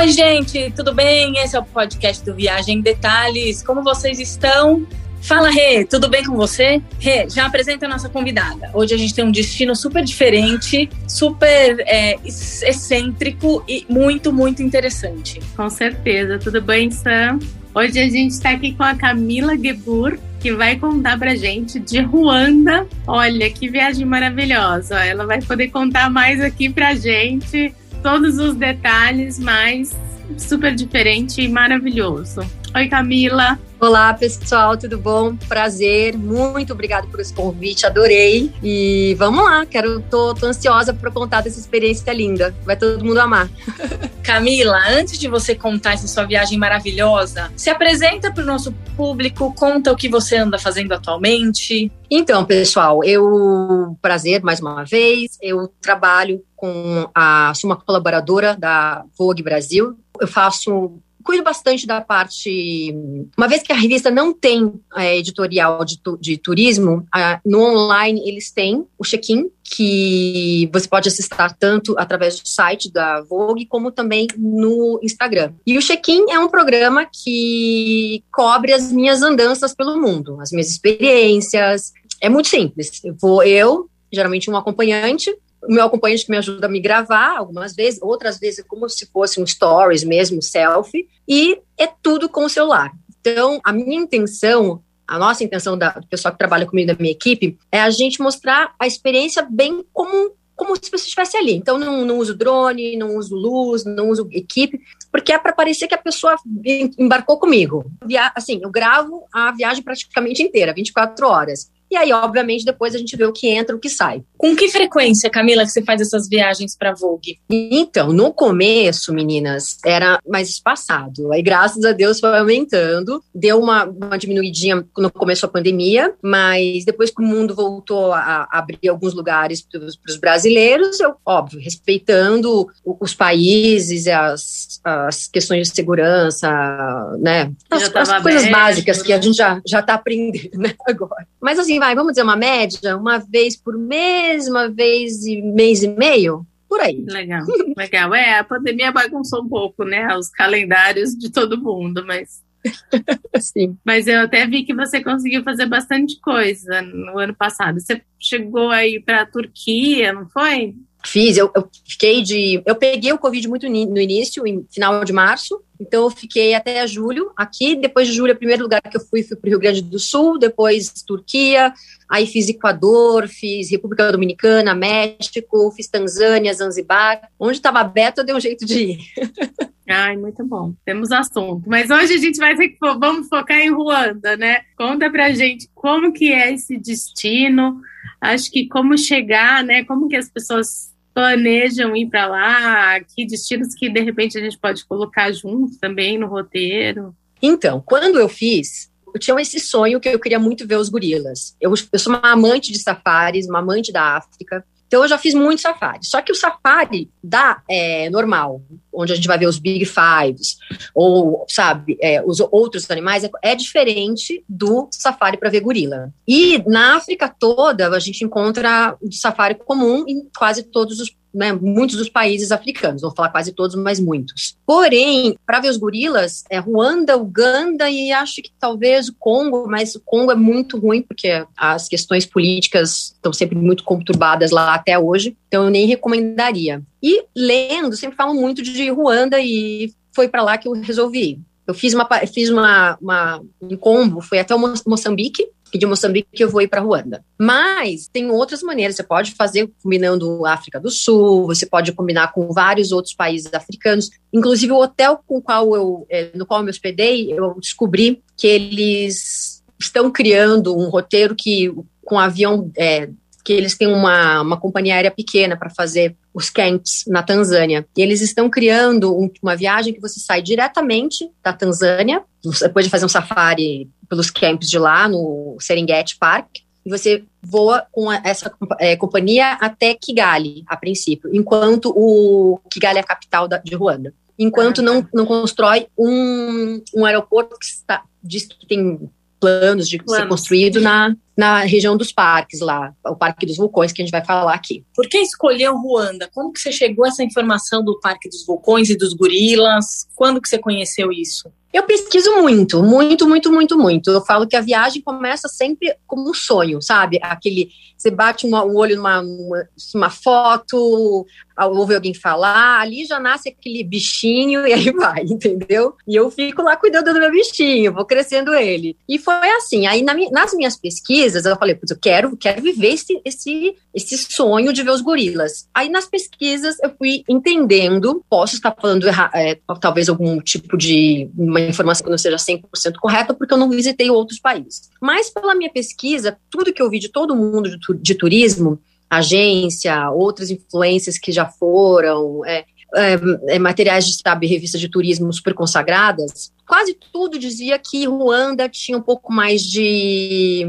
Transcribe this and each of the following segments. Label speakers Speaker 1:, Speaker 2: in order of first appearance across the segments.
Speaker 1: Oi, gente, tudo bem? Esse é o podcast do Viagem em Detalhes. Como vocês estão? Fala, Rê, tudo bem com você? Rê, já apresenta a nossa convidada. Hoje a gente tem um destino super diferente, super é, excêntrico e muito, muito interessante.
Speaker 2: Com certeza. Tudo bem, Sam? Hoje a gente está aqui com a Camila Gebur, que vai contar pra gente de Ruanda. Olha, que viagem maravilhosa. Ela vai poder contar mais aqui pra gente todos os detalhes, mas super diferente e maravilhoso. Oi, Camila.
Speaker 3: Olá, pessoal, tudo bom? Prazer, muito obrigado por esse convite, adorei. E vamos lá, quero, tô, tô ansiosa para contar dessa experiência linda. Vai todo mundo amar.
Speaker 1: Camila, antes de você contar essa sua viagem maravilhosa, se apresenta para o nosso público, conta o que você anda fazendo atualmente.
Speaker 3: Então, pessoal, eu prazer mais uma vez. Eu trabalho com a sou uma colaboradora da Vogue Brasil. Eu faço cuido bastante da parte. Uma vez que a revista não tem é, editorial de, de turismo, a, no online eles têm o check-in, que você pode acessar tanto através do site da Vogue, como também no Instagram. E o check-in é um programa que cobre as minhas andanças pelo mundo, as minhas experiências. É muito simples. Eu vou eu, geralmente um acompanhante, o meu acompanhante que me ajuda a me gravar algumas vezes, outras vezes como se fosse um stories mesmo, selfie, e é tudo com o celular. Então, a minha intenção, a nossa intenção da, do pessoal que trabalha comigo da minha equipe, é a gente mostrar a experiência bem como como se você estivesse ali. Então, não, não uso drone, não uso luz, não uso equipe, porque é para parecer que a pessoa embarcou comigo. Via assim, eu gravo a viagem praticamente inteira, 24 horas. E aí, obviamente, depois a gente vê o que entra, o que sai.
Speaker 1: Com que frequência, Camila, que você faz essas viagens para Vogue?
Speaker 3: Então, no começo, meninas, era mais espaçado. Aí, graças a Deus, foi aumentando. Deu uma, uma diminuidinha quando começou a pandemia, mas depois que o mundo voltou a, a abrir alguns lugares para os brasileiros, eu, óbvio, respeitando os países, as, as questões de segurança, né? As, as coisas básicas que a gente já, já tá aprendendo, né, agora. Mas assim, vai, vamos dizer uma média, uma vez por mês, uma vez e mês e meio, por aí.
Speaker 2: Legal, legal. É, a pandemia bagunçou um pouco, né, os calendários de todo mundo, mas Sim. Mas eu até vi que você conseguiu fazer bastante coisa no ano passado. Você chegou aí para a Turquia, não foi?
Speaker 3: Fiz, eu, eu, fiquei de. Eu peguei o Covid muito no início, em final de março, então eu fiquei até julho aqui. Depois de julho, o primeiro lugar que eu fui fui para o Rio Grande do Sul, depois Turquia, aí fiz Equador, fiz República Dominicana, México, fiz Tanzânia, Zanzibar. Onde estava aberto, eu dei um jeito de ir.
Speaker 2: Ai, muito bom. Temos assunto. Mas hoje a gente vai ter que vamos focar em Ruanda, né? Conta pra gente como que é esse destino. Acho que como chegar, né? Como que as pessoas planejam ir para lá? Que destinos que de repente a gente pode colocar junto também no roteiro?
Speaker 3: Então, quando eu fiz, eu tinha esse sonho que eu queria muito ver os gorilas. Eu, eu sou uma amante de safaris, uma amante da África. Então eu já fiz muito safari. Só que o safari da é, normal, onde a gente vai ver os Big Fives, ou, sabe, é, os outros animais, é, é diferente do safari para ver gorila. E na África toda, a gente encontra o safari comum em quase todos os né, muitos dos países africanos, vou falar quase todos, mas muitos. Porém, para ver os gorilas, é Ruanda, Uganda e acho que talvez o Congo, mas o Congo é muito ruim porque as questões políticas estão sempre muito conturbadas lá até hoje, então eu nem recomendaria. E lendo, sempre falam muito de Ruanda e foi para lá que eu resolvi. Eu fiz uma fiz uma, uma um combo, foi até Moçambique, e de Moçambique eu vou ir para Ruanda. Mas tem outras maneiras, você pode fazer combinando África do Sul, você pode combinar com vários outros países africanos. Inclusive o hotel com qual eu, é, no qual eu me hospedei, eu descobri que eles estão criando um roteiro que com avião é, que eles têm uma, uma companhia aérea pequena para fazer os camps na Tanzânia. E eles estão criando um, uma viagem que você sai diretamente da Tanzânia, depois de fazer um safari pelos camps de lá, no Serengeti Park, e você voa com essa é, companhia até Kigali, a princípio, enquanto o Kigali é a capital da, de Ruanda. Enquanto não, não constrói um, um aeroporto que está, diz que tem planos de planos. ser construído na, na região dos parques lá, o Parque dos Vulcões, que a gente vai falar aqui.
Speaker 1: Por que escolheu Ruanda? Como que você chegou a essa informação do Parque dos Vulcões e dos gorilas? Quando que você conheceu isso?
Speaker 3: Eu pesquiso muito, muito, muito, muito, muito. Eu falo que a viagem começa sempre como um sonho, sabe? Aquele, você bate um olho numa uma, uma foto, ouve alguém falar, ali já nasce aquele bichinho e aí vai, entendeu? E eu fico lá cuidando do meu bichinho, vou crescendo ele. E foi assim, aí na, nas minhas pesquisas eu falei, eu quero, quero viver esse, esse, esse sonho de ver os gorilas. Aí nas pesquisas eu fui entendendo, posso estar falando é, talvez algum tipo de uma informação que não seja 100% correta, porque eu não visitei outros países. Mas pela minha pesquisa, tudo que eu vi de todo mundo de, de turismo, agência, outras influências que já foram, é, é, é, materiais de sabe, revistas de turismo super consagradas, quase tudo dizia que Ruanda tinha um pouco mais de,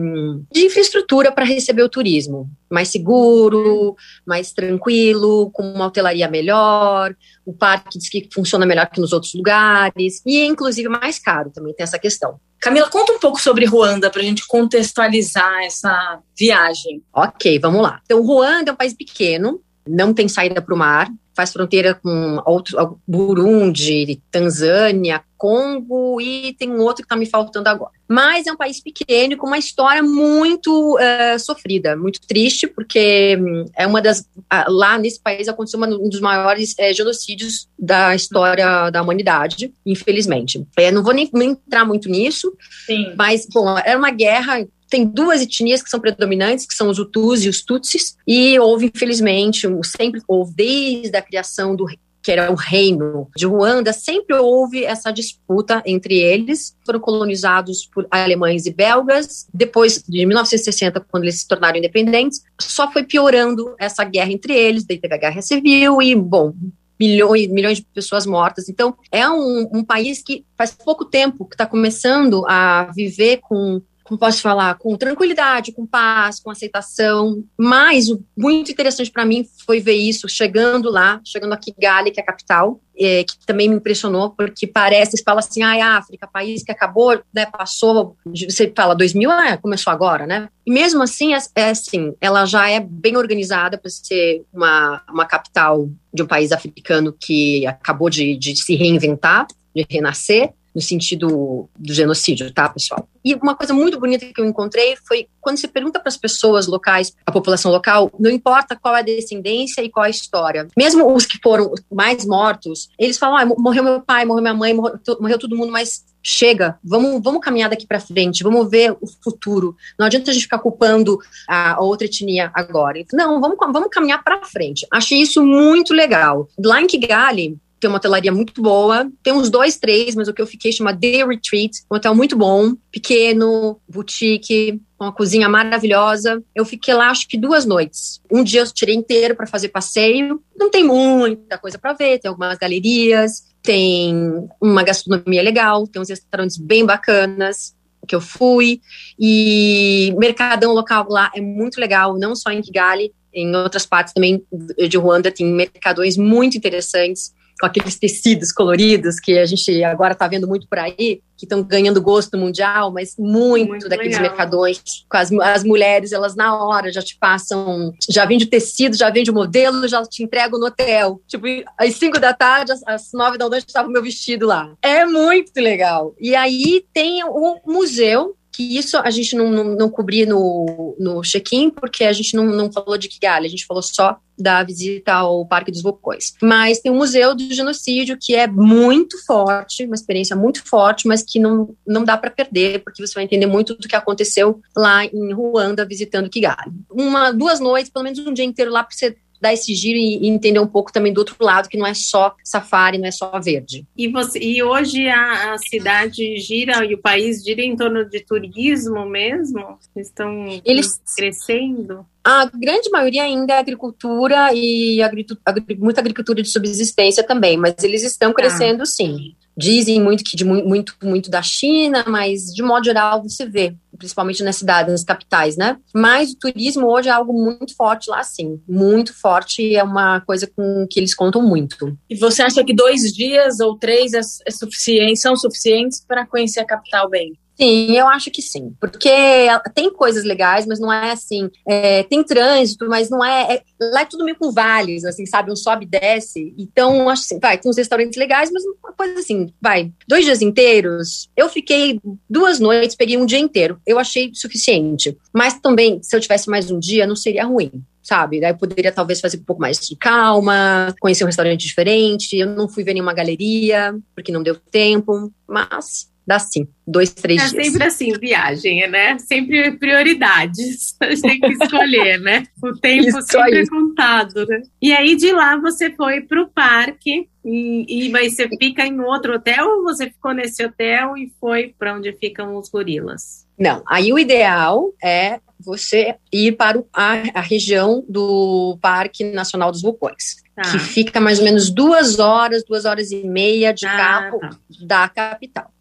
Speaker 3: de infraestrutura para receber o turismo. Mais seguro, mais tranquilo, com uma hotelaria melhor, o parque diz que funciona melhor que nos outros lugares, e inclusive mais caro também tem essa questão.
Speaker 1: Camila, conta um pouco sobre Ruanda para a gente contextualizar essa viagem.
Speaker 3: Ok, vamos lá. Então, Ruanda é um país pequeno, não tem saída para o mar, faz fronteira com outros, Burundi, Tanzânia, Congo e tem um outro que está me faltando agora. Mas é um país pequeno com uma história muito uh, sofrida, muito triste, porque um, é uma das. Uh, lá nesse país aconteceu uma, um dos maiores uh, genocídios da história da humanidade, infelizmente. É, não vou nem, nem entrar muito nisso, Sim. mas, bom, era uma guerra tem duas etnias que são predominantes, que são os Hutus e os Tutsis, e houve, infelizmente, sempre houve, desde a criação do que era o reino de Ruanda, sempre houve essa disputa entre eles. Foram colonizados por alemães e belgas. Depois de 1960, quando eles se tornaram independentes, só foi piorando essa guerra entre eles. Daí teve a guerra civil e, bom, milhões, milhões de pessoas mortas. Então, é um, um país que faz pouco tempo que está começando a viver com como posso falar, com tranquilidade, com paz, com aceitação. Mas o muito interessante para mim foi ver isso chegando lá, chegando a Kigali, que é a capital, é, que também me impressionou, porque parece, você fala assim, é África, país que acabou, né, passou, você fala 2000, ah, começou agora, né? E mesmo assim, é, é assim, ela já é bem organizada para ser uma, uma capital de um país africano que acabou de, de se reinventar, de renascer, no sentido do genocídio, tá, pessoal? E uma coisa muito bonita que eu encontrei foi quando você pergunta para as pessoas locais, a população local, não importa qual é a descendência e qual é a história. Mesmo os que foram mais mortos, eles falam: ah, morreu meu pai, morreu minha mãe, morreu, morreu todo mundo, mas chega, vamos, vamos caminhar daqui para frente, vamos ver o futuro. Não adianta a gente ficar culpando a, outra etnia agora. Não, vamos, vamos caminhar para frente. Achei isso muito legal. Lá em Kigali, tem uma hotelaria muito boa. Tem uns dois, três, mas o que eu fiquei chama The Retreat, um hotel muito bom, pequeno, boutique, uma cozinha maravilhosa. Eu fiquei lá acho que duas noites. Um dia eu tirei inteiro para fazer passeio. Não tem muita coisa para ver, tem algumas galerias, tem uma gastronomia legal, tem uns restaurantes bem bacanas que eu fui e mercadão local lá é muito legal, não só em Kigali, em outras partes também de Ruanda tem mercadões muito interessantes com aqueles tecidos coloridos que a gente agora está vendo muito por aí, que estão ganhando gosto mundial, mas muito, muito daqueles legal. mercadões com as, as mulheres, elas na hora já te passam, já vende o tecido, já vende o modelo, já te entregam no hotel. Tipo, às 5 da tarde, às, às 9 da noite estava o meu vestido lá. É muito legal. E aí tem o museu que isso a gente não, não, não cobria no, no check-in, porque a gente não, não falou de Kigali, a gente falou só da visita ao Parque dos Vulcões. Mas tem o Museu do Genocídio, que é muito forte, uma experiência muito forte, mas que não, não dá para perder, porque você vai entender muito do que aconteceu lá em Ruanda, visitando Kigali. Uma, duas noites, pelo menos um dia inteiro lá para você dar esse giro e, e, entender um pouco também do outro lado, que não é só safari, não é só verde.
Speaker 2: E, você, e hoje a, a cidade gira e o país gira em torno de turismo mesmo? Estão Eles, crescendo?
Speaker 3: A grande maioria ainda é agricultura e agri, agri, muita agricultura de subsistência também, mas eles estão ah. crescendo ah. sim. Dizem muito que de muito, muito da China, mas de modo geral você vê, principalmente nas cidades, nas capitais, né? Mas o turismo hoje é algo muito forte lá, sim. Muito forte é uma coisa com que eles contam muito.
Speaker 1: E você acha que dois dias ou três é, é suficiente, são suficientes para conhecer a capital bem?
Speaker 3: Sim, eu acho que sim. Porque tem coisas legais, mas não é assim. É, tem trânsito, mas não é, é, Lá é tudo meio com vales, assim, sabe? Um sobe e desce. Então, acho assim, vai, tem uns restaurantes legais, mas uma coisa assim, vai. Dois dias inteiros, eu fiquei duas noites, peguei um dia inteiro. Eu achei suficiente. Mas também, se eu tivesse mais um dia, não seria ruim sabe? Daí eu poderia talvez fazer um pouco mais de calma, conhecer um restaurante diferente. Eu não fui ver nenhuma galeria, porque não deu tempo, mas dá sim, dois, três
Speaker 2: é
Speaker 3: dias.
Speaker 2: É sempre assim, viagem, né? Sempre prioridades. A gente tem que escolher, né? O tempo Isso sempre aí. é contado, né? E aí de lá você foi para o parque e, e mas você fica em outro hotel ou você ficou nesse hotel e foi para onde ficam os gorilas?
Speaker 3: Não, aí o ideal é você ir para a, a região do Parque Nacional dos Vulcões, tá. que fica mais ou menos duas horas, duas horas e meia de ah, carro tá. da capital.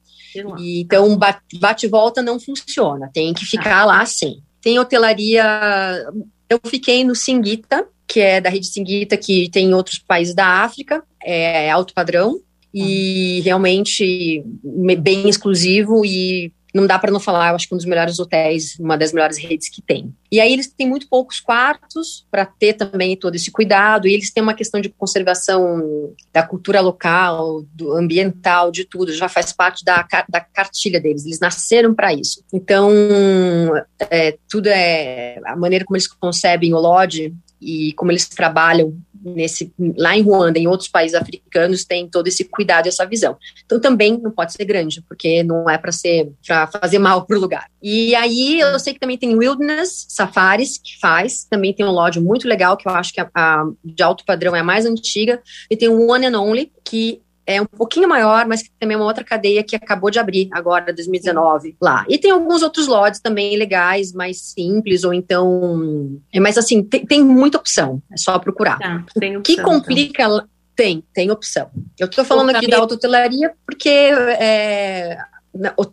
Speaker 3: E, então, bate volta não funciona, tem que ficar lá sim. Tem hotelaria. Eu fiquei no Singuita, que é da rede Singuita, que tem em outros países da África, é alto padrão e uhum. realmente bem exclusivo e não dá para não falar, eu acho que um dos melhores hotéis, uma das melhores redes que tem. E aí eles têm muito poucos quartos para ter também todo esse cuidado, e eles têm uma questão de conservação da cultura local, do ambiental, de tudo, já faz parte da, da cartilha deles, eles nasceram para isso. Então, é, tudo é a maneira como eles concebem o lodge e como eles trabalham nesse lá em Ruanda, em outros países africanos, tem todo esse cuidado e essa visão. Então também não pode ser grande, porque não é para ser para fazer mal pro lugar. E aí eu sei que também tem Wilderness Safaris que faz, também tem um lodge muito legal que eu acho que a, a de alto padrão é a mais antiga, e tem o One and Only que é um pouquinho maior, mas que também é uma outra cadeia que acabou de abrir agora, 2019, lá. E tem alguns outros lotes também legais, mais simples, ou então. É, mas assim, tem, tem muita opção, é só procurar. Tá, opção, o que então. complica. Então. Tem, tem opção. Eu estou falando aqui da autotelaria porque é,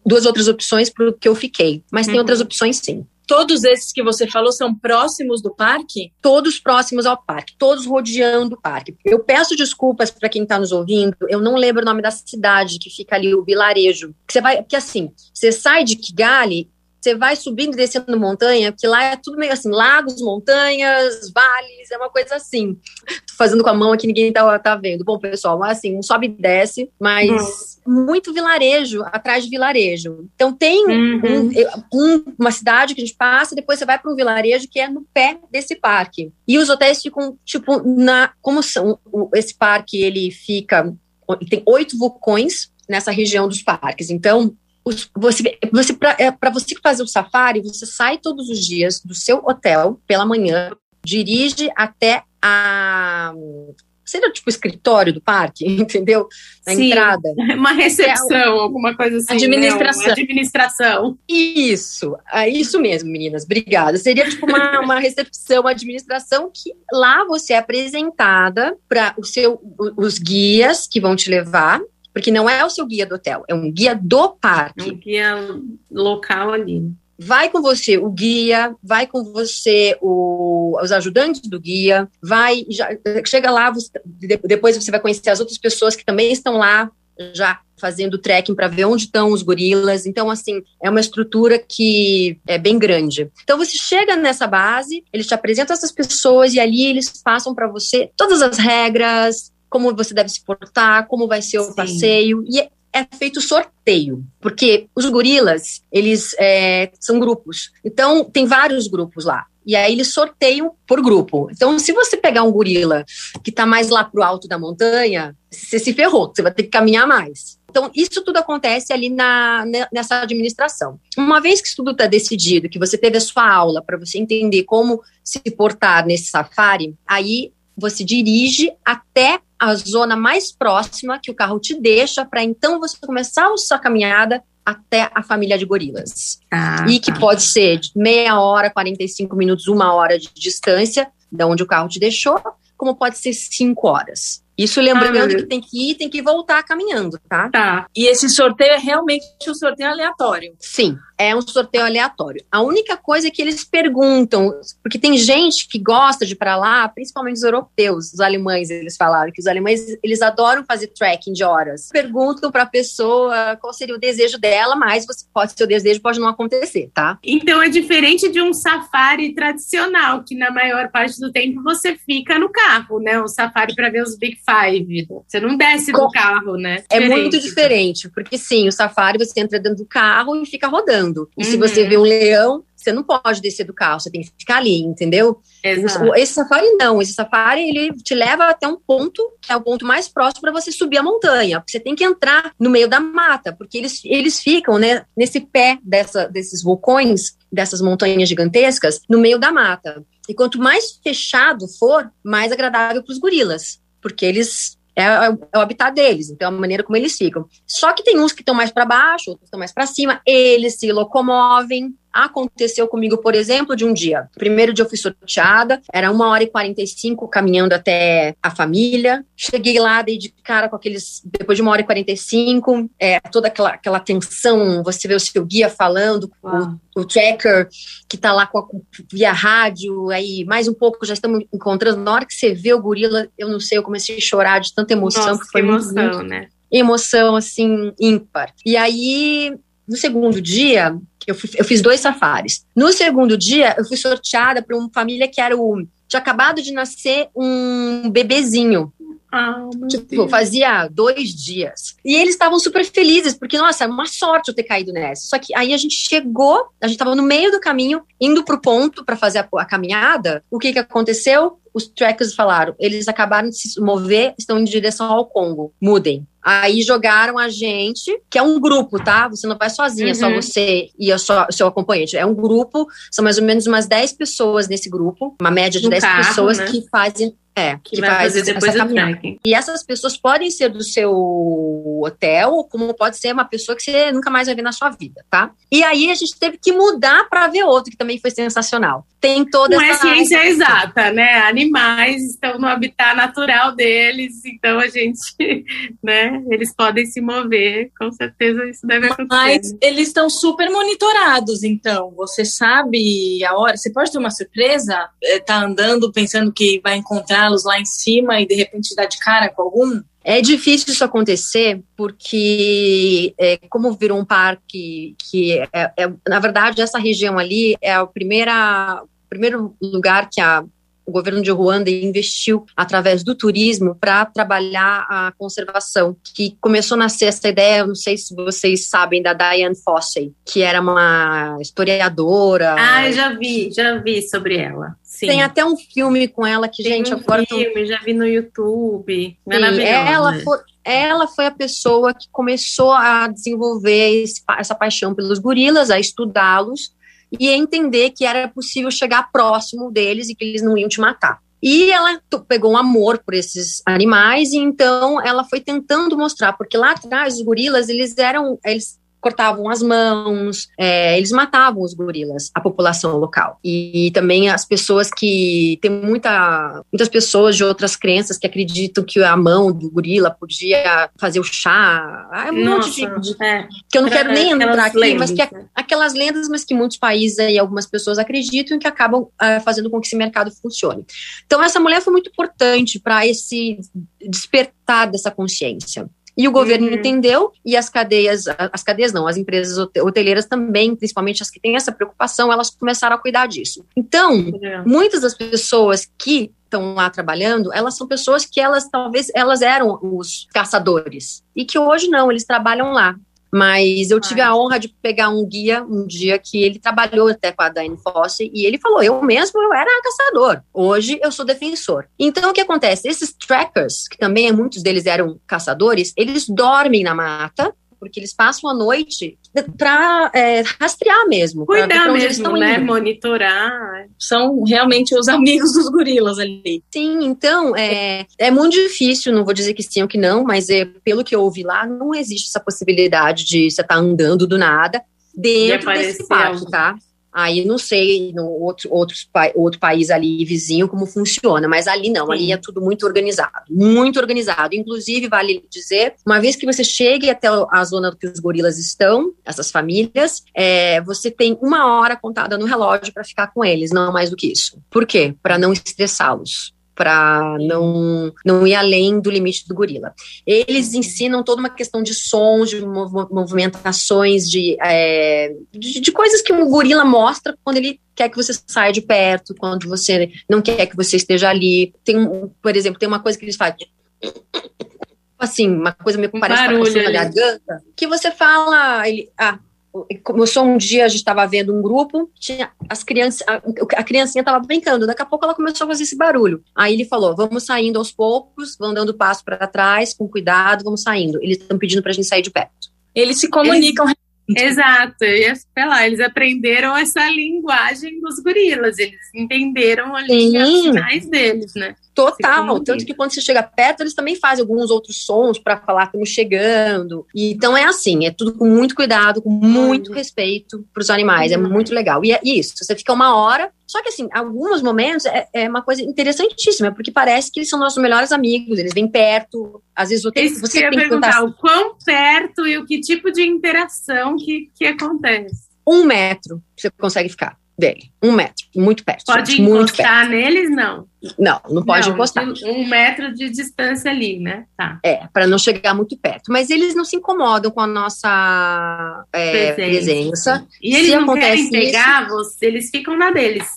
Speaker 3: duas outras opções para o que eu fiquei, mas tem uhum. outras opções sim.
Speaker 1: Todos esses que você falou são próximos do parque?
Speaker 3: Todos próximos ao parque, todos rodeando o parque. Eu peço desculpas para quem está nos ouvindo, eu não lembro o nome da cidade que fica ali, o vilarejo. Que você vai, que assim, você sai de Kigali você vai subindo e descendo montanha, que lá é tudo meio assim, lagos, montanhas, vales, é uma coisa assim. Tô fazendo com a mão aqui, ninguém tá, tá vendo. Bom, pessoal, assim, um sobe e desce, mas uhum. muito vilarejo, atrás de vilarejo. Então tem uhum. um, um, uma cidade que a gente passa, depois você vai para um vilarejo que é no pé desse parque. E os hotéis ficam, tipo, na. Como são, esse parque, ele fica. Tem oito vulcões nessa região dos parques. Então, você, você para é, você fazer o safari, você sai todos os dias do seu hotel pela manhã, dirige até a seria tipo escritório do parque, entendeu? Na Sim, entrada.
Speaker 2: Uma recepção, é, alguma coisa assim.
Speaker 1: Administração. Não,
Speaker 2: administração.
Speaker 3: Isso, é isso mesmo, meninas. Obrigada. Seria tipo uma, uma recepção, uma administração que lá você é apresentada para o seu, os guias que vão te levar porque não é o seu guia do hotel, é um guia do parque.
Speaker 2: É um guia local ali.
Speaker 3: Vai com você o guia, vai com você o, os ajudantes do guia, vai, já, chega lá, você, depois você vai conhecer as outras pessoas que também estão lá já fazendo trekking para ver onde estão os gorilas. Então, assim, é uma estrutura que é bem grande. Então, você chega nessa base, eles te apresentam essas pessoas e ali eles passam para você todas as regras, como você deve se portar, como vai ser o Sim. passeio. E é, é feito sorteio, porque os gorilas, eles é, são grupos. Então, tem vários grupos lá. E aí eles sorteiam por grupo. Então, se você pegar um gorila que está mais lá pro alto da montanha, você se ferrou, você vai ter que caminhar mais. Então, isso tudo acontece ali na, nessa administração. Uma vez que isso tudo está decidido, que você teve a sua aula para você entender como se portar nesse safari, aí você dirige até a zona mais próxima que o carro te deixa, para então você começar a sua caminhada até a família de gorilas. Ah, e que tá. pode ser meia hora, 45 minutos, uma hora de distância da onde o carro te deixou, como pode ser cinco horas. Isso lembrando ah, que tem que ir, tem que voltar caminhando, tá?
Speaker 1: Tá. E esse sorteio é realmente um sorteio aleatório?
Speaker 3: Sim, é um sorteio aleatório. A única coisa é que eles perguntam, porque tem gente que gosta de ir para lá, principalmente os europeus, os alemães, eles falaram que os alemães, eles adoram fazer tracking de horas. Perguntam para a pessoa qual seria o desejo dela, mas você pode seu desejo pode não acontecer, tá?
Speaker 2: Então é diferente de um safari tradicional, que na maior parte do tempo você fica no carro, né? Um safari para ver os Big Five. Você não desce do carro, né?
Speaker 3: É muito diferente, porque sim, o safari você entra dentro do carro e fica rodando. E uhum. se você vê um leão, você não pode descer do carro, você tem que ficar ali, entendeu? Exato. Esse safari não, esse safari ele te leva até um ponto que é o ponto mais próximo para você subir a montanha. Você tem que entrar no meio da mata, porque eles, eles ficam né, nesse pé dessa, desses vulcões, dessas montanhas gigantescas, no meio da mata. E quanto mais fechado for, mais agradável para os gorilas, porque eles é, é, o habitat deles, então é a maneira como eles ficam. Só que tem uns que estão mais para baixo, outros estão mais para cima, eles se locomovem, Aconteceu comigo, por exemplo, de um dia. Primeiro dia eu fui sorteada, era uma hora e 45 caminhando até a família. Cheguei lá, dei de cara com aqueles. Depois de uma hora e 45, é, toda aquela, aquela tensão, você vê o seu guia falando, o, o, tracker que tá lá com a, via rádio, aí mais um pouco já estamos encontrando. Na hora que você vê o gorila, eu não sei, eu comecei a chorar de tanta emoção,
Speaker 2: Nossa, foi emoção, muito, né?
Speaker 3: Emoção, assim, ímpar. E aí, no segundo dia, eu, fui, eu fiz dois safaris. No segundo dia, eu fui sorteada para uma família que era o. Tinha acabado de nascer um bebezinho.
Speaker 2: Ah,
Speaker 3: tipo, fazia dois dias. E eles estavam super felizes, porque, nossa, é uma sorte eu ter caído nessa. Só que aí a gente chegou, a gente estava no meio do caminho, indo para o ponto para fazer a, a, caminhada. O que, que aconteceu? Os trackers falaram, eles acabaram de se mover, estão em direção ao Congo. Mudem. Aí jogaram a gente, que é um grupo, tá? Você não vai sozinha, uhum. só você e o seu acompanhante. É um grupo, são mais ou menos umas 10 pessoas nesse grupo, uma média de no 10 carro, pessoas né? que fazem é,
Speaker 2: que, que vai faz fazer depois essa caminhada.
Speaker 3: E essas pessoas podem ser do seu hotel, como pode ser uma pessoa que você nunca mais vai ver na sua vida, tá? E aí a gente teve que mudar para ver outro, que também foi sensacional. Tem toda
Speaker 2: Não
Speaker 3: essa.
Speaker 2: Não é ciência área. exata, né? Animais estão no habitat natural deles, então a gente, né? Eles podem se mover, com certeza isso deve acontecer.
Speaker 1: Mas eles estão super monitorados, então. Você sabe a hora, você pode ter uma surpresa, eh, tá andando pensando que vai encontrar los lá em cima e de repente dar de cara com algum?
Speaker 3: É difícil isso acontecer porque, é, como virou um parque que, é, é, na verdade, essa região ali é a primeira, primeiro lugar que a o governo de Ruanda investiu através do turismo para trabalhar a conservação, que começou a nascer essa ideia, não sei se vocês sabem, da Diane Fossey, que era uma historiadora.
Speaker 2: Ah, já vi, já vi sobre ela. Sim.
Speaker 3: Tem até um filme com ela que, Tem gente,
Speaker 2: um agora. Filme, tô... já vi no YouTube. Sim,
Speaker 3: ela foi, ela foi a pessoa que começou a desenvolver esse, essa paixão pelos gorilas, a estudá-los e entender que era possível chegar próximo deles e que eles não iam te matar. E ela pegou um amor por esses animais e então ela foi tentando mostrar, porque lá atrás os gorilas, eles eram, eles cortavam as mãos, é, eles matavam os gorilas, a população local. E, e, também as pessoas que. Tem muita, muitas pessoas de outras crenças que acreditam que a mão do gorila podia fazer o chá. É um Nossa, monte de. É. Que eu não quero nem entrar aqui, lendas, mas que é, aquelas lendas, mas que muitos países e algumas pessoas acreditam e que acabam uh, fazendo com que esse mercado funcione. Então, essa mulher foi muito importante para esse despertar dessa consciência. E o governo uhum. entendeu e as cadeias, as cadeias não, as empresas hoteleiras também, principalmente as que têm essa preocupação, elas começaram a cuidar disso. Então, uhum. muitas das pessoas que estão lá trabalhando, elas são pessoas que elas talvez elas eram os caçadores e que hoje não, eles trabalham lá. Mas eu tive a honra de pegar um guia um dia que ele trabalhou até com a Diane Fosse e ele falou: eu mesmo eu era caçador, hoje eu sou defensor. Então o que acontece? Esses trackers, que também muitos deles eram caçadores, eles dormem na mata porque eles passam a noite para é, rastrear mesmo.
Speaker 2: Cuidar mesmo, né? Monitorar.
Speaker 1: São realmente os amigos dos gorilas ali.
Speaker 3: Sim, então é, é muito difícil, não vou dizer que sim ou que não, mas é, pelo que eu ouvi lá, não existe essa possibilidade de você estar tá andando do nada dentro de desse parque, tá? Aí não sei no outro, outros, outro país ali vizinho como funciona, mas ali não, ali é tudo muito organizado, muito organizado. Inclusive, vale dizer, uma vez que você chegue até a zona que os gorilas estão, essas famílias, é, você tem uma hora contada no relógio para ficar com eles, não mais do que isso. Por quê? Para não estressá-los para não, não ir além do limite do gorila. Eles ensinam toda uma questão de sons, de movimentações, de, é, de, de, coisas que o gorila mostra quando ele quer que você saia de perto, quando você não quer que você esteja ali. Tem, por exemplo, tem uma coisa que eles fazem assim, uma coisa meio que parece
Speaker 2: Barulho,
Speaker 3: com a garganta, que você fala, ele, ah, começou um dia, a gente estava vendo um grupo, tinha as crianças, a, a criancinha estava brincando, daqui a pouco ela começou a fazer esse barulho. Aí ele falou: vamos saindo aos poucos, vão dando passo para trás, com cuidado, vamos saindo. Eles estão pedindo para a gente sair de perto.
Speaker 1: Eles se comunicam
Speaker 2: eles, Exato, eu ia falar, eles aprenderam essa linguagem dos gorilas, eles entenderam ali Sim. os sinais deles, né?
Speaker 3: Total, tanto que quando você chega perto, eles também fazem alguns outros sons para falar estamos chegando. E, então é assim, é tudo com muito cuidado, com muito respeito para os animais, é muito legal. E é isso, você fica uma hora. Só que, assim, alguns momentos é, é, uma coisa interessantíssima, porque parece que eles são nossos melhores amigos, eles vêm perto, às vezes
Speaker 2: Isso você tem que perguntar o quão perto e o que tipo de interação que, que acontece.
Speaker 3: Um metro você consegue ficar dele. Um metro, muito perto.
Speaker 2: Pode
Speaker 3: gente,
Speaker 2: encostar neles, não?
Speaker 3: Não, não pode não, encostar.
Speaker 2: Um metro de distância ali, né? Tá.
Speaker 3: É, para não chegar muito perto. Mas eles não se incomodam com a nossa é, presença. presença.
Speaker 2: E eles se não querem pegar, isso, você, eles ficam na deles.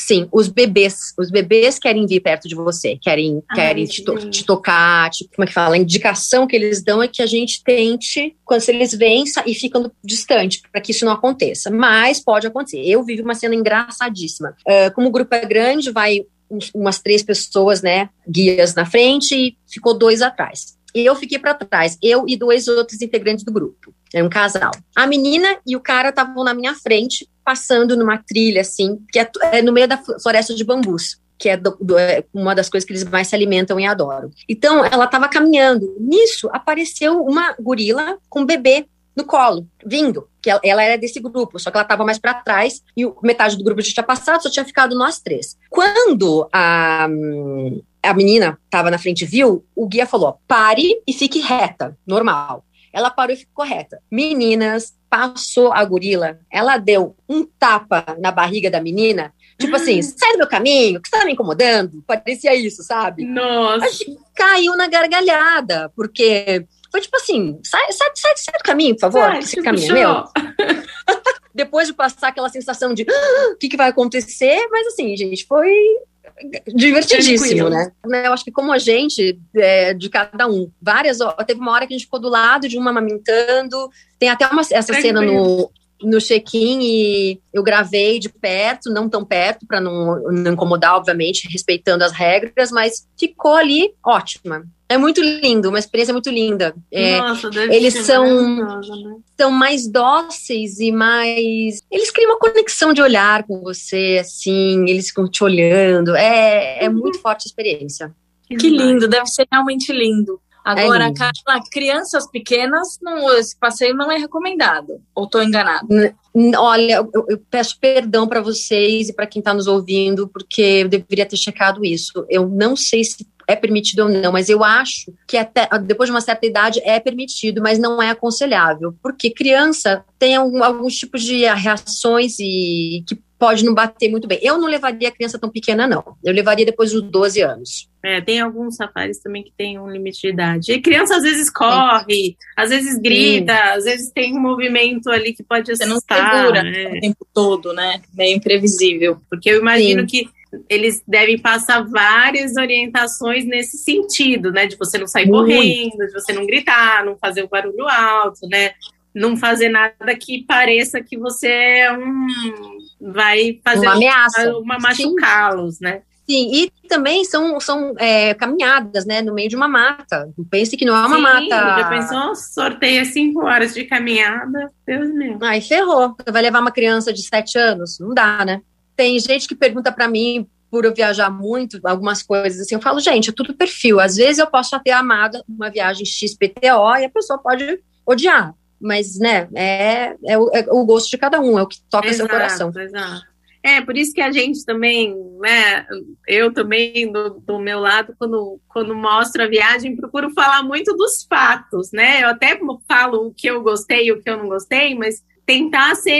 Speaker 3: Sim, os bebês, os bebês querem vir perto de você, querem, Ai, querem te, to te, tocar, tipo, como é que fala? A indicação que eles dão é que a gente tente, quando eles vêm e ficam distante, para que isso não aconteça. Mas pode acontecer. Eu vivi uma cena engraçadíssima. Uh, como o grupo é grande, vai umas três pessoas, né, guias na frente e ficou dois atrás. E eu fiquei para trás, eu e dois outros integrantes do grupo. Era um casal. A menina e o cara estavam na minha frente, passando numa trilha, assim, que é, é no meio da floresta de bambus que é, do, do, é, uma das coisas que eles mais se alimentam e adoram. Então, ela estava caminhando. Nisso, apareceu uma gorila com um bebê no colo, vindo. Que ela, ela era desse grupo, só que ela estava mais para trás e o, metade do grupo já tinha passado, só tinha ficado nós três. Quando a, a menina estava na frente viu, o guia falou: pare e fique reta, normal. Ela parou e ficou reta. Meninas, passou a gorila, ela deu um tapa na barriga da menina, tipo assim, sai do meu caminho, que você tá me incomodando. Parecia isso, sabe?
Speaker 2: Nossa. A
Speaker 3: gente caiu na gargalhada, porque foi tipo assim, sai, sai, sai, sai do caminho, por favor, sai, esse caminho é meu. Depois de passar aquela sensação de ah, o que, que vai acontecer, mas assim, gente, foi divertidíssimo, né? Eu acho que como a gente, é, de cada um, várias, teve uma hora que a gente ficou do lado de uma amamentando, tem até uma, essa cena no, no check-in e eu gravei de perto, não tão perto, para não, não incomodar, obviamente, respeitando as regras, mas ficou ali ótima. É muito lindo, uma experiência muito linda. É,
Speaker 2: Nossa,
Speaker 3: eles são, né? são mais dóceis e mais. Eles criam uma conexão de olhar com você, assim, eles ficam te olhando. É, é uhum. muito forte a experiência.
Speaker 1: Que lindo, deve ser realmente lindo. Agora, é Carla, crianças pequenas, não, esse passeio não é recomendado. Ou estou enganado?
Speaker 3: Olha, eu, eu peço perdão para vocês e para quem está nos ouvindo, porque eu deveria ter checado isso. Eu não sei se é permitido ou não, mas eu acho que até depois de uma certa idade é permitido, mas não é aconselhável, porque criança tem algum, alguns tipos de reações e que pode não bater muito bem. Eu não levaria a criança tão pequena, não. Eu levaria depois dos 12 anos.
Speaker 2: É, tem alguns safaris também que tem um limite de idade. E criança às vezes corre, às vezes grita, Sim. às vezes tem um movimento ali que pode assustar. Você
Speaker 1: não segura né? o tempo todo, né? Meio imprevisível.
Speaker 2: Porque eu imagino Sim. que eles devem passar várias orientações nesse sentido, né? De você não sair Muito. correndo, de você não gritar, não fazer o barulho alto, né? Não fazer nada que pareça que você é um vai fazer
Speaker 3: uma ameaça,
Speaker 2: uma machucá-los, né?
Speaker 3: Sim, e também são, são é, caminhadas, né, no meio de uma mata. Pense que não é uma Sim, mata.
Speaker 2: Já pensou? Sorteia cinco horas de caminhada, Deus meu.
Speaker 3: Aí ferrou. Vai levar uma criança de sete anos? Não dá, né? Tem gente que pergunta para mim, por eu viajar muito, algumas coisas assim, eu falo, gente, é tudo perfil. Às vezes eu posso ter amado uma viagem XPTO e a pessoa pode odiar. mas, né, é, é, o, é o gosto de cada um, é o que toca exato, seu coração.
Speaker 2: Exato. É, por isso que a gente também, né, eu também, do, do, meu lado, quando, quando mostro a viagem, procuro falar muito dos fatos, né? Eu até falo o que eu gostei e o que eu não gostei, mas tentar ser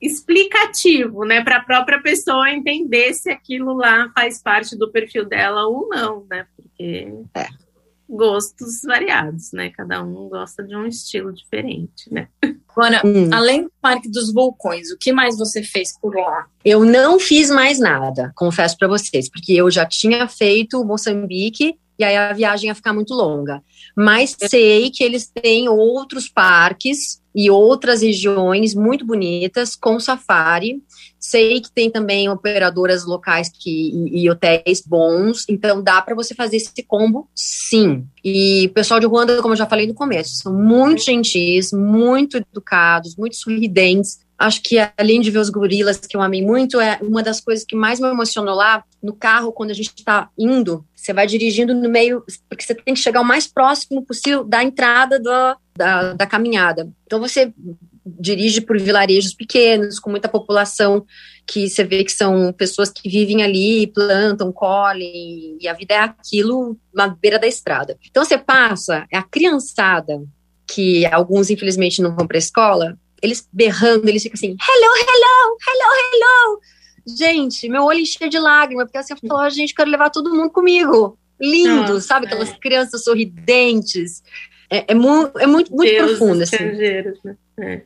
Speaker 2: explicativo, né, para a própria pessoa entender se aquilo lá faz parte do perfil dela ou não, né? Porque é. gostos variados, né? Cada um gosta de um estilo diferente, né?
Speaker 1: Ana, hum. além do Parque dos Vulcões, o que mais você fez por lá?
Speaker 3: Eu não fiz mais nada, confesso para vocês, porque eu já tinha feito Moçambique e aí a viagem ia ficar muito longa. Mas sei que eles têm outros parques e outras regiões muito bonitas com safari. Sei que tem também operadoras locais que, e, e hotéis bons, então dá para você fazer esse combo, sim. E o pessoal de Ruanda, como eu já falei no começo, são muito gentis, muito educados, muito sorridentes. Acho que além de ver os gorilas, que eu amei muito, é uma das coisas que mais me emocionou lá no carro, quando a gente está indo. Você vai dirigindo no meio, porque você tem que chegar o mais próximo possível da entrada do, da, da caminhada. Então você dirige por vilarejos pequenos, com muita população, que você vê que são pessoas que vivem ali, plantam, colhem, e a vida é aquilo na beira da estrada. Então você passa, é a criançada, que alguns infelizmente não vão para a escola, eles berrando, eles ficam assim, hello, hello, hello, hello. Gente, meu olho encheu de lágrimas, porque assim, eu falou, gente, quero levar todo mundo comigo. Lindo, sabe? Aquelas é. crianças sorridentes. É, é, mu é muito, muito Deus profundo, assim. Né? É.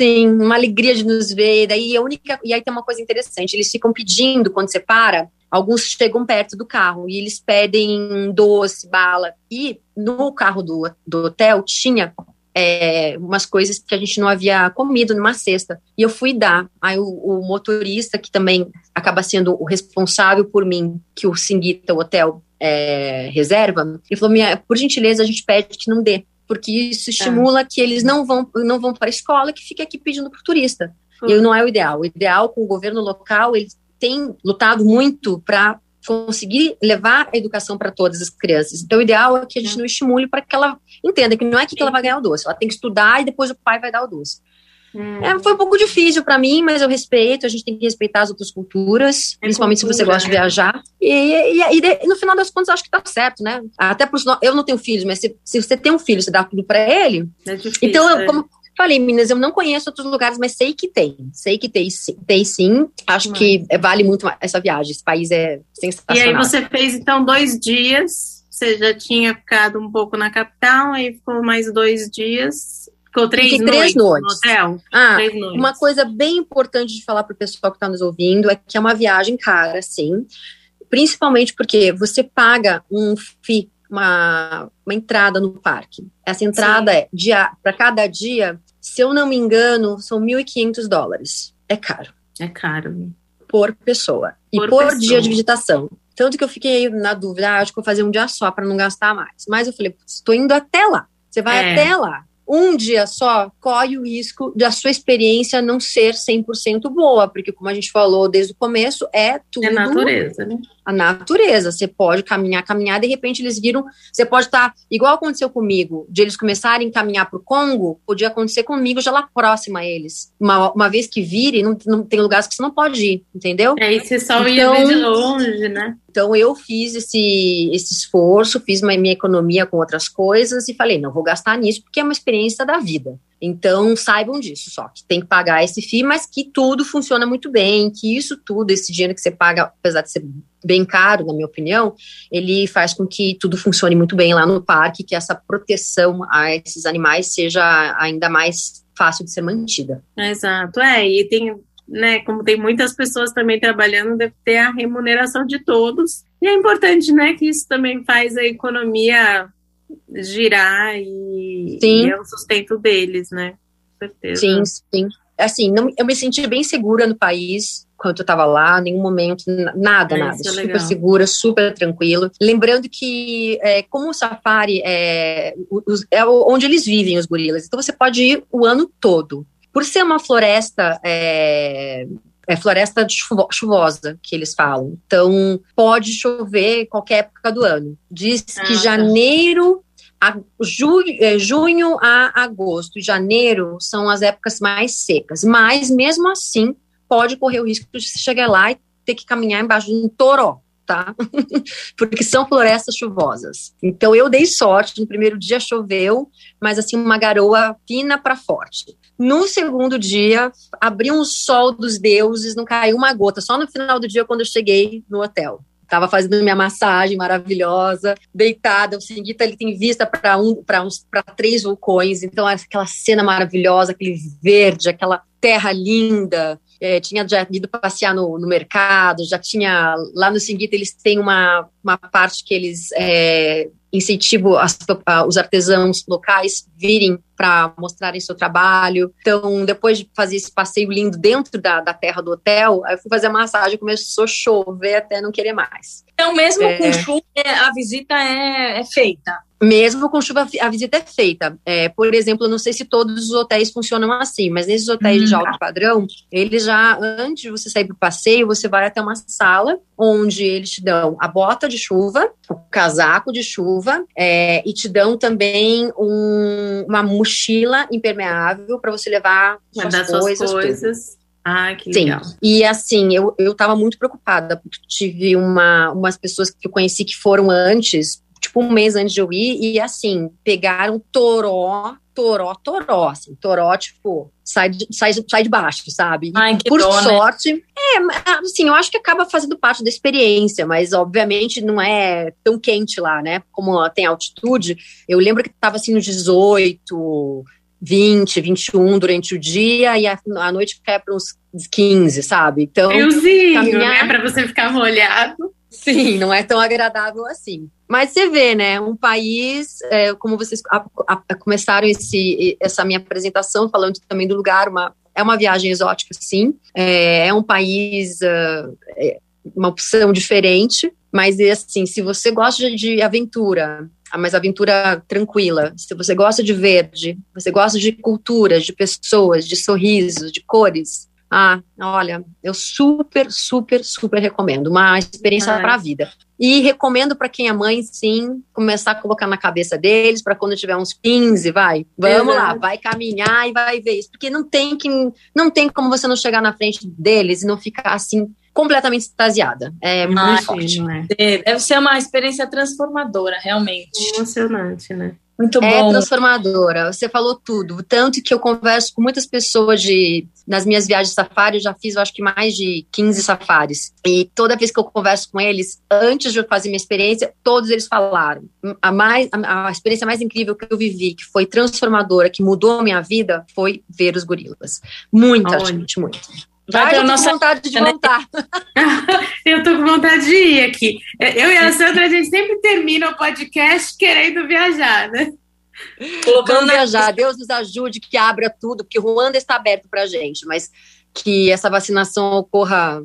Speaker 3: Sim, uma alegria de nos ver. Daí a única. E aí tem uma coisa interessante: eles ficam pedindo quando você para. Alguns chegam perto do carro e eles pedem doce, bala. E no carro do, do hotel tinha é, umas coisas que a gente não havia comido numa cesta. E eu fui dar. Aí o, o motorista, que também acaba sendo o responsável por mim, que o Singuita, o hotel, é, reserva, ele falou: Minha, por gentileza, a gente pede que não dê. Porque isso estimula é. que eles não vão, não vão para a escola, que fica aqui pedindo para o turista. Uhum. E não é o ideal. O ideal com o governo local, ele tem lutado muito para conseguir levar a educação para todas as crianças. Então, o ideal é que a gente não estimule para que ela entenda que não é que ela vai ganhar o doce, ela tem que estudar e depois o pai vai dar o doce. Hum. É, foi um pouco difícil para mim, mas eu respeito. A gente tem que respeitar as outras culturas, é principalmente cultura, se você gosta de viajar. E, e, e, no final das contas, acho que tá certo, né? Até por eu não tenho filhos, mas se, se você tem um filho, você dá tudo para ele. É difícil, então, eu, é. como falei, meninas, eu não conheço outros lugares, mas sei que tem. Sei que tem, tem sim. Acho mas... que vale muito essa viagem. Esse país é sensacional.
Speaker 2: E aí você fez, então, dois dias. Você já tinha ficado um pouco na capital, aí ficou mais dois dias. Ficou três noites, três noites no hotel?
Speaker 3: Ah, três noites. uma coisa bem importante de falar para o pessoal que está nos ouvindo é que é uma viagem cara, sim. Principalmente porque você paga um FII uma, uma entrada no parque. Essa entrada Sim. é para cada dia, se eu não me engano, são 1.500 dólares. É caro.
Speaker 2: É caro.
Speaker 3: Por pessoa. Por e por pessoa. dia de visitação. Tanto que eu fiquei na dúvida, ah, acho que vou fazer um dia só para não gastar mais. Mas eu falei, estou indo até lá. Você vai é. até lá um dia só corre o risco da sua experiência não ser 100% boa, porque como a gente falou desde o começo, é tudo...
Speaker 2: É natureza, né?
Speaker 3: A natureza, você pode caminhar, caminhar, de repente eles viram, você pode estar, tá, igual aconteceu comigo, de eles começarem a caminhar para o Congo, podia acontecer comigo já lá próximo a eles. Uma, uma vez que virem, não, não tem lugares que você não pode ir, entendeu?
Speaker 2: É, e você só então, ia ver de longe, né?
Speaker 3: Então eu fiz esse, esse esforço, fiz uma, minha economia com outras coisas e falei, não vou gastar nisso porque é uma experiência da vida. Então saibam disso só, que tem que pagar esse FII, mas que tudo funciona muito bem, que isso tudo, esse dinheiro que você paga, apesar de ser bem caro, na minha opinião, ele faz com que tudo funcione muito bem lá no parque, que essa proteção a esses animais seja ainda mais fácil de ser mantida.
Speaker 2: Exato, é, e tem né, como tem muitas pessoas também trabalhando, deve ter a remuneração de todos. E é importante, né, que isso também faz a economia girar e, sim. e é o sustento deles, né? Com certeza.
Speaker 3: Sim, sim. Assim, não, eu me senti bem segura no país quando eu estava lá, nenhum momento, nada, é, nada. É super segura, super tranquilo. Lembrando que, é, como o safari é, os, é onde eles vivem, os gorilas, então você pode ir o ano todo. Por ser uma floresta é, é floresta chuvosa que eles falam. Então, pode chover qualquer época do ano. Diz ah, que tá. janeiro a, é, junho a agosto e janeiro são as épocas mais secas, mas mesmo assim pode correr o risco de chegar lá e ter que caminhar embaixo de um toró, tá? Porque são florestas chuvosas. Então eu dei sorte, no primeiro dia choveu, mas assim uma garoa fina para forte. No segundo dia, abriu um sol dos deuses, não caiu uma gota, só no final do dia quando eu cheguei no hotel. Tava fazendo minha massagem maravilhosa, deitada. O Singuita ele tem vista para um, para uns, para três vulcões. Então aquela cena maravilhosa, aquele verde, aquela terra linda. É, tinha já ido passear no, no, mercado, já tinha lá no Singuita eles têm uma, uma parte que eles é, as, os artesãos locais virem para mostrarem seu trabalho. Então, depois de fazer esse passeio lindo dentro da, da terra do hotel, eu fui fazer a massagem, começou a chover até não querer mais.
Speaker 1: Então, mesmo é... com chuva, a visita é, é feita?
Speaker 3: Mesmo com chuva, a visita é feita. É, por exemplo, não sei se todos os hotéis funcionam assim, mas nesses hotéis hum. de alto padrão, eles já, antes de você sair para o passeio, você vai até uma sala onde eles te dão a bota de chuva, o casaco de chuva, é, e te dão também um, uma mochila impermeável para você levar suas coisas. Suas coisas.
Speaker 2: Ah, que legal.
Speaker 3: Sim. E assim, eu, eu tava muito preocupada, porque tive uma, umas pessoas que eu conheci que foram antes tipo, um mês antes de eu ir, e assim, pegaram toró, toró, toró, assim, toró, tipo, sai de, sai, sai de baixo, sabe?
Speaker 1: Ai,
Speaker 3: Por
Speaker 1: dó,
Speaker 3: né? sorte, né? É, assim, eu acho que acaba fazendo parte da experiência, mas obviamente não é tão quente lá, né? Como tem altitude, eu lembro que tava assim nos 18, 20, 21 durante o dia e a, a noite cai para uns 15, sabe?
Speaker 2: Então, Friozinho, caminhar... né? Para você ficar molhado.
Speaker 3: Sim, não é tão agradável assim. Mas você vê, né? Um país, é, como vocês a, a, começaram esse, essa minha apresentação falando também do lugar, uma, é uma viagem exótica, sim. É, é um país, uh, é uma opção diferente, mas assim, se você gosta de aventura, mas aventura tranquila, se você gosta de verde, você gosta de culturas, de pessoas, de sorrisos, de cores, ah, olha, eu super, super, super recomendo. Uma experiência para a vida. E recomendo para quem é mãe, sim, começar a colocar na cabeça deles, para quando tiver uns 15, vai, vamos Exato. lá, vai caminhar e vai ver isso. Porque não tem, que, não tem como você não chegar na frente deles e não ficar assim completamente extasiada. É Imagina, muito forte. Né?
Speaker 1: Deve ser uma experiência transformadora, realmente.
Speaker 2: Emocionante, né?
Speaker 3: Muito é bom. É transformadora. Você falou tudo. Tanto que eu converso com muitas pessoas de. Nas minhas viagens de safari, eu já fiz, eu acho que mais de 15 safaris. E toda vez que eu converso com eles, antes de eu fazer minha experiência, todos eles falaram. A, mais, a, a experiência mais incrível que eu vivi, que foi transformadora, que mudou a minha vida, foi ver os gorilas. Muita Olha. gente, muito.
Speaker 1: Vai ter nossa vontade de voltar.
Speaker 2: eu tô com vontade de ir aqui. Eu e a Sandra, a gente sempre termina o podcast querendo viajar, né?
Speaker 3: Vamos viajar. Deus nos ajude que abra tudo, porque Ruanda está aberto pra gente, mas que essa vacinação ocorra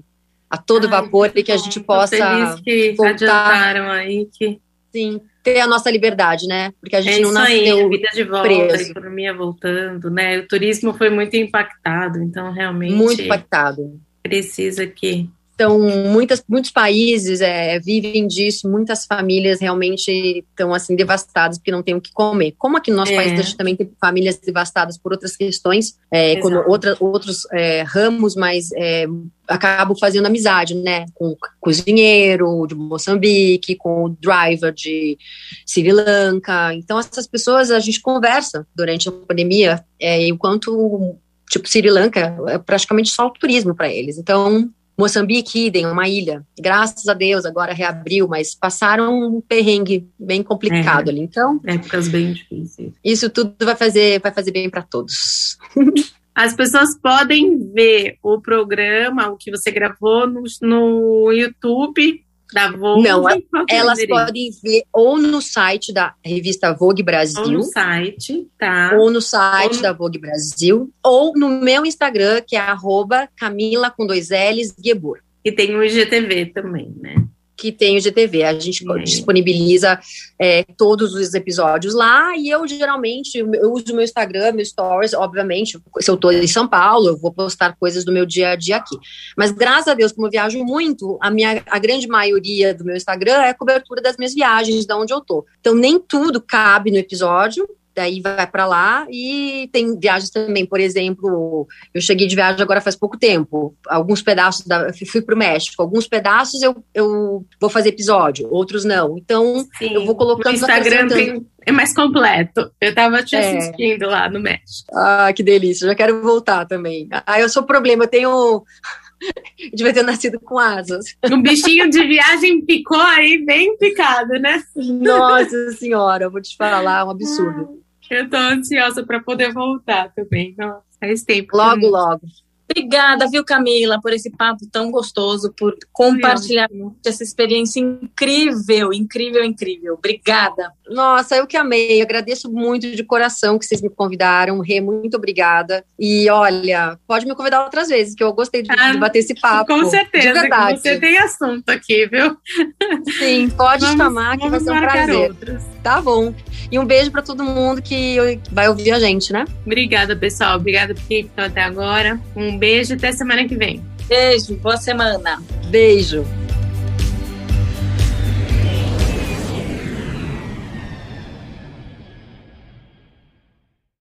Speaker 3: a todo Ai, vapor e que a gente possa
Speaker 2: que voltar. aí que
Speaker 3: Sim, ter a nossa liberdade, né? Porque a gente
Speaker 2: é
Speaker 3: não nasceu
Speaker 2: aí, vida de volta, preso. a economia voltando, né? O turismo foi muito impactado, então realmente
Speaker 3: muito impactado.
Speaker 2: Precisa que
Speaker 3: então, muitas, muitos países é, vivem disso, muitas famílias realmente estão assim devastadas porque não têm o que comer. Como aqui no nosso é. país a gente também tem famílias devastadas por outras questões, é, quando outra, outros é, ramos, mas é, acabo fazendo amizade, né, com o cozinheiro de Moçambique, com o driver de Sri Lanka. Então, essas pessoas a gente conversa durante a pandemia, é, enquanto tipo Sri Lanka é praticamente só o turismo para eles. Então, Moçambique, idem, uma ilha. Graças a Deus, agora reabriu, mas passaram um perrengue bem complicado é, ali. Então,
Speaker 2: épocas bem difíceis.
Speaker 3: Isso tudo vai fazer, vai fazer bem para todos.
Speaker 2: As pessoas podem ver o programa, o que você gravou no, no YouTube da Vogue?
Speaker 3: Não, elas podem ver ou no site da revista Vogue Brasil. Ou
Speaker 2: no site, tá.
Speaker 3: Ou no site ou no... da Vogue Brasil. Ou no meu Instagram, que é arroba Camila com dois L's Gebur.
Speaker 2: E tem o IGTV também, né?
Speaker 3: Que tem o GTV. A gente disponibiliza é, todos os episódios lá e eu geralmente eu uso meu Instagram, meu stories, obviamente, se eu estou em São Paulo, eu vou postar coisas do meu dia a dia aqui. Mas graças a Deus, como eu viajo muito, a minha a grande maioria do meu Instagram é cobertura das minhas viagens, de onde eu tô. Então nem tudo cabe no episódio, daí vai para lá e tem viagens também, por exemplo, eu cheguei de viagem agora faz pouco tempo, alguns pedaços da, fui para o México, alguns pedaços eu, eu vou fazer episódio, outros não, então Sim, eu vou colocando
Speaker 2: o Instagram tem, é mais completo, eu estava te é. assistindo lá no México.
Speaker 3: Ah, que delícia, já quero voltar também. Ah, eu sou problema, eu tenho devia ter nascido com asas.
Speaker 2: Um bichinho de viagem picou aí, bem picado, né?
Speaker 3: Nossa senhora, eu vou te falar, um absurdo.
Speaker 2: Eu tô ansiosa para poder voltar também. Nossa, faz tempo.
Speaker 3: Logo, também. logo.
Speaker 1: Obrigada, viu, Camila, por esse papo tão gostoso, por compartilhar essa experiência incrível, incrível, incrível. Obrigada.
Speaker 3: Nossa, eu que amei. Eu agradeço muito de coração que vocês me convidaram. Rê, muito obrigada. E olha, pode me convidar outras vezes, que eu gostei de, ah, de bater esse papo.
Speaker 2: Com certeza. De verdade. Você tem assunto aqui, viu?
Speaker 3: Sim, pode vamos, chamar que vai ser um prazer. Outras. Tá bom. E um beijo para todo mundo que vai ouvir a gente, né?
Speaker 2: Obrigada, pessoal. Obrigada por quem ficou até agora. Um beijo até semana que vem.
Speaker 1: Beijo, boa semana.
Speaker 3: Beijo.